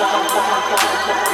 Thank you.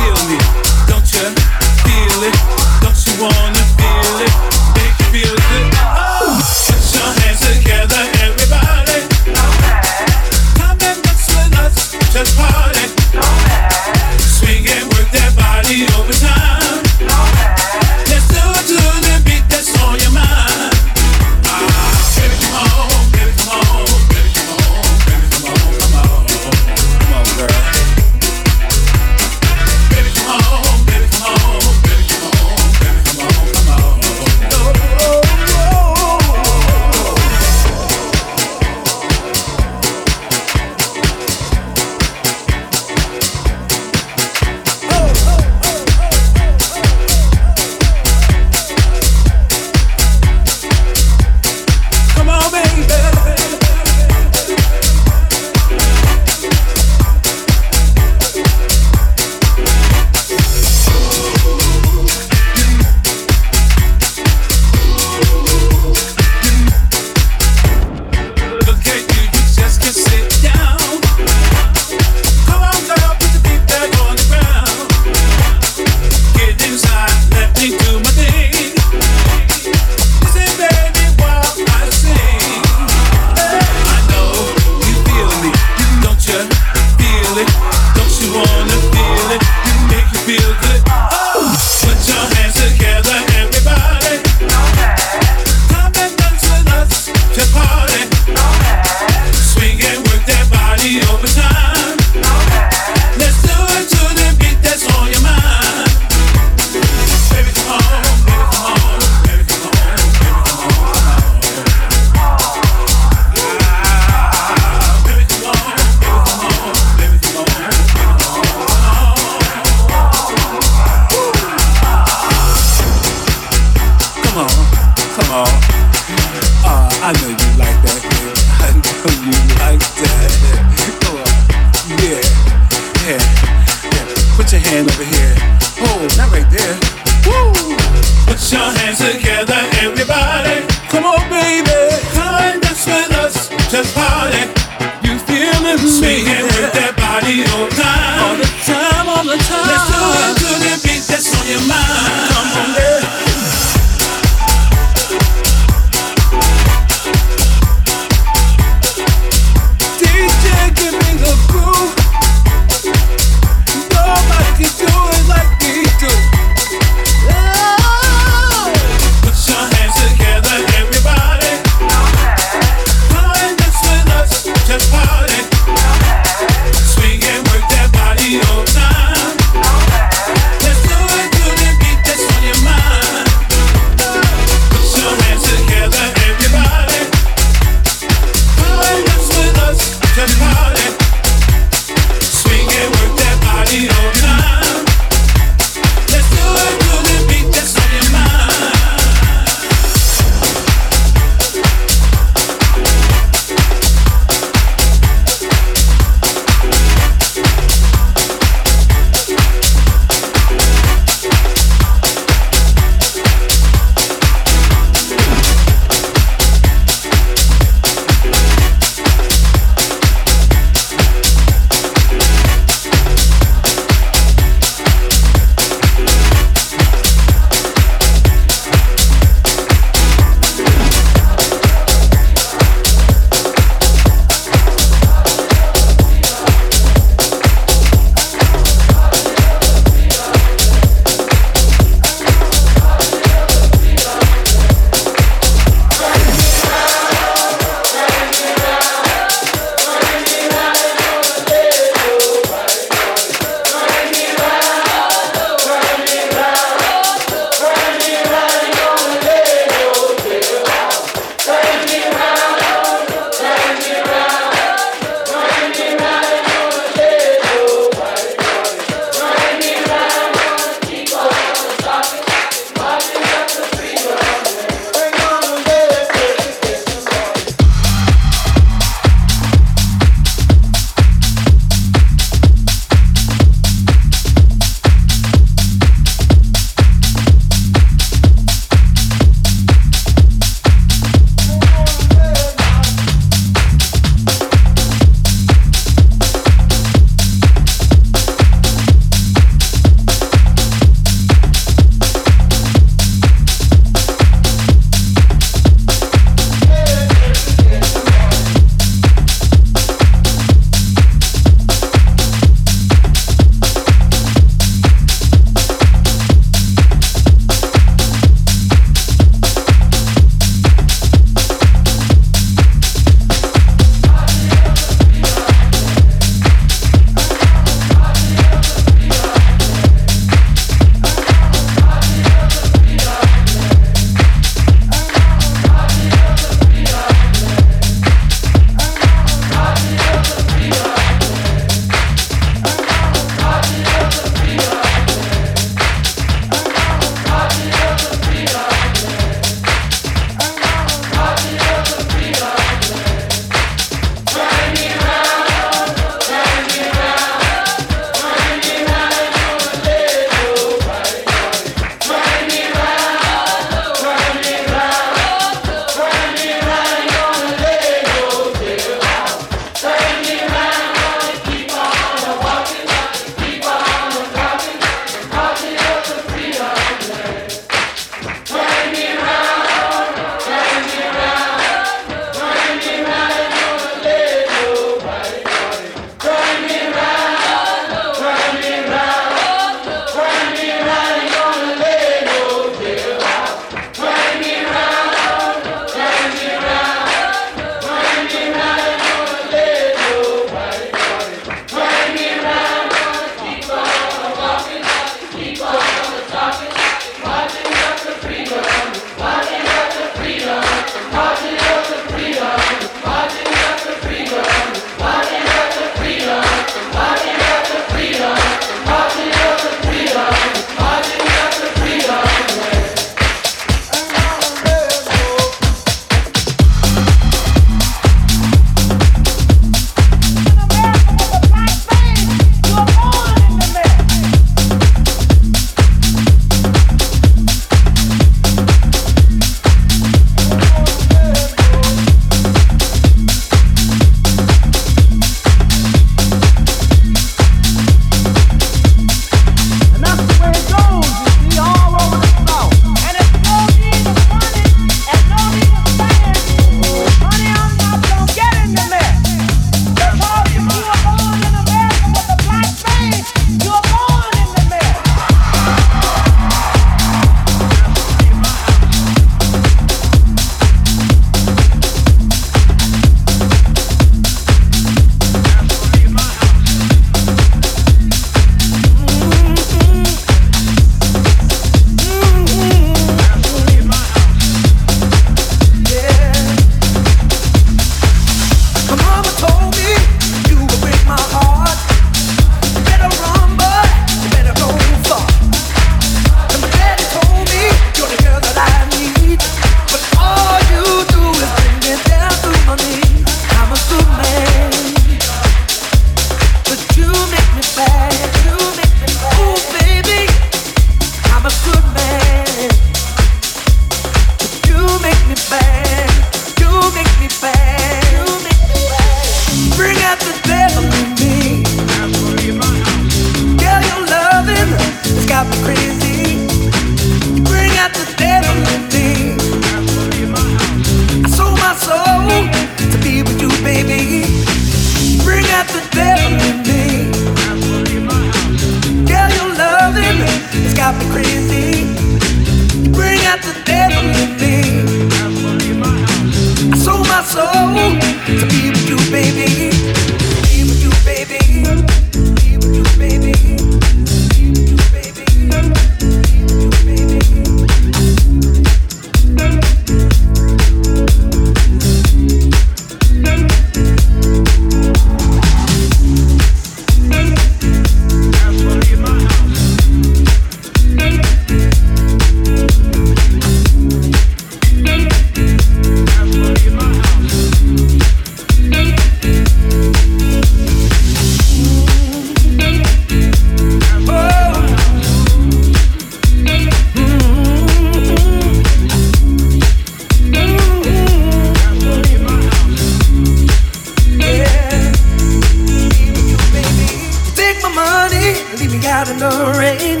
the rain.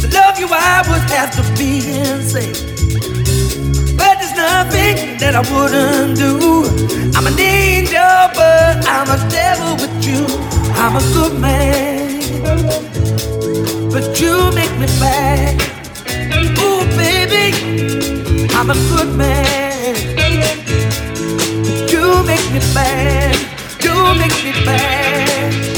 To love you, I would have to be insane. But there's nothing that I wouldn't do. I'm an angel, but I'm a devil with you. I'm a good man, but you make me mad. Ooh, baby, I'm a good man, but you make me mad. You make me mad.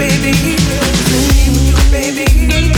baby. Play with you, baby.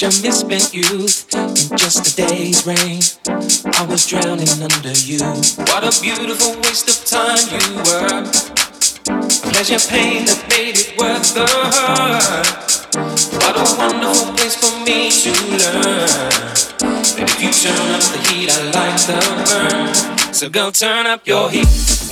Such a misspent youth in just a day's rain. I was drowning under you. What a beautiful waste of time you were. Pleasure pain that made it worth the hurt. What a wonderful place for me to learn. That if you turn up the heat, I like the burn. So go turn up your heat.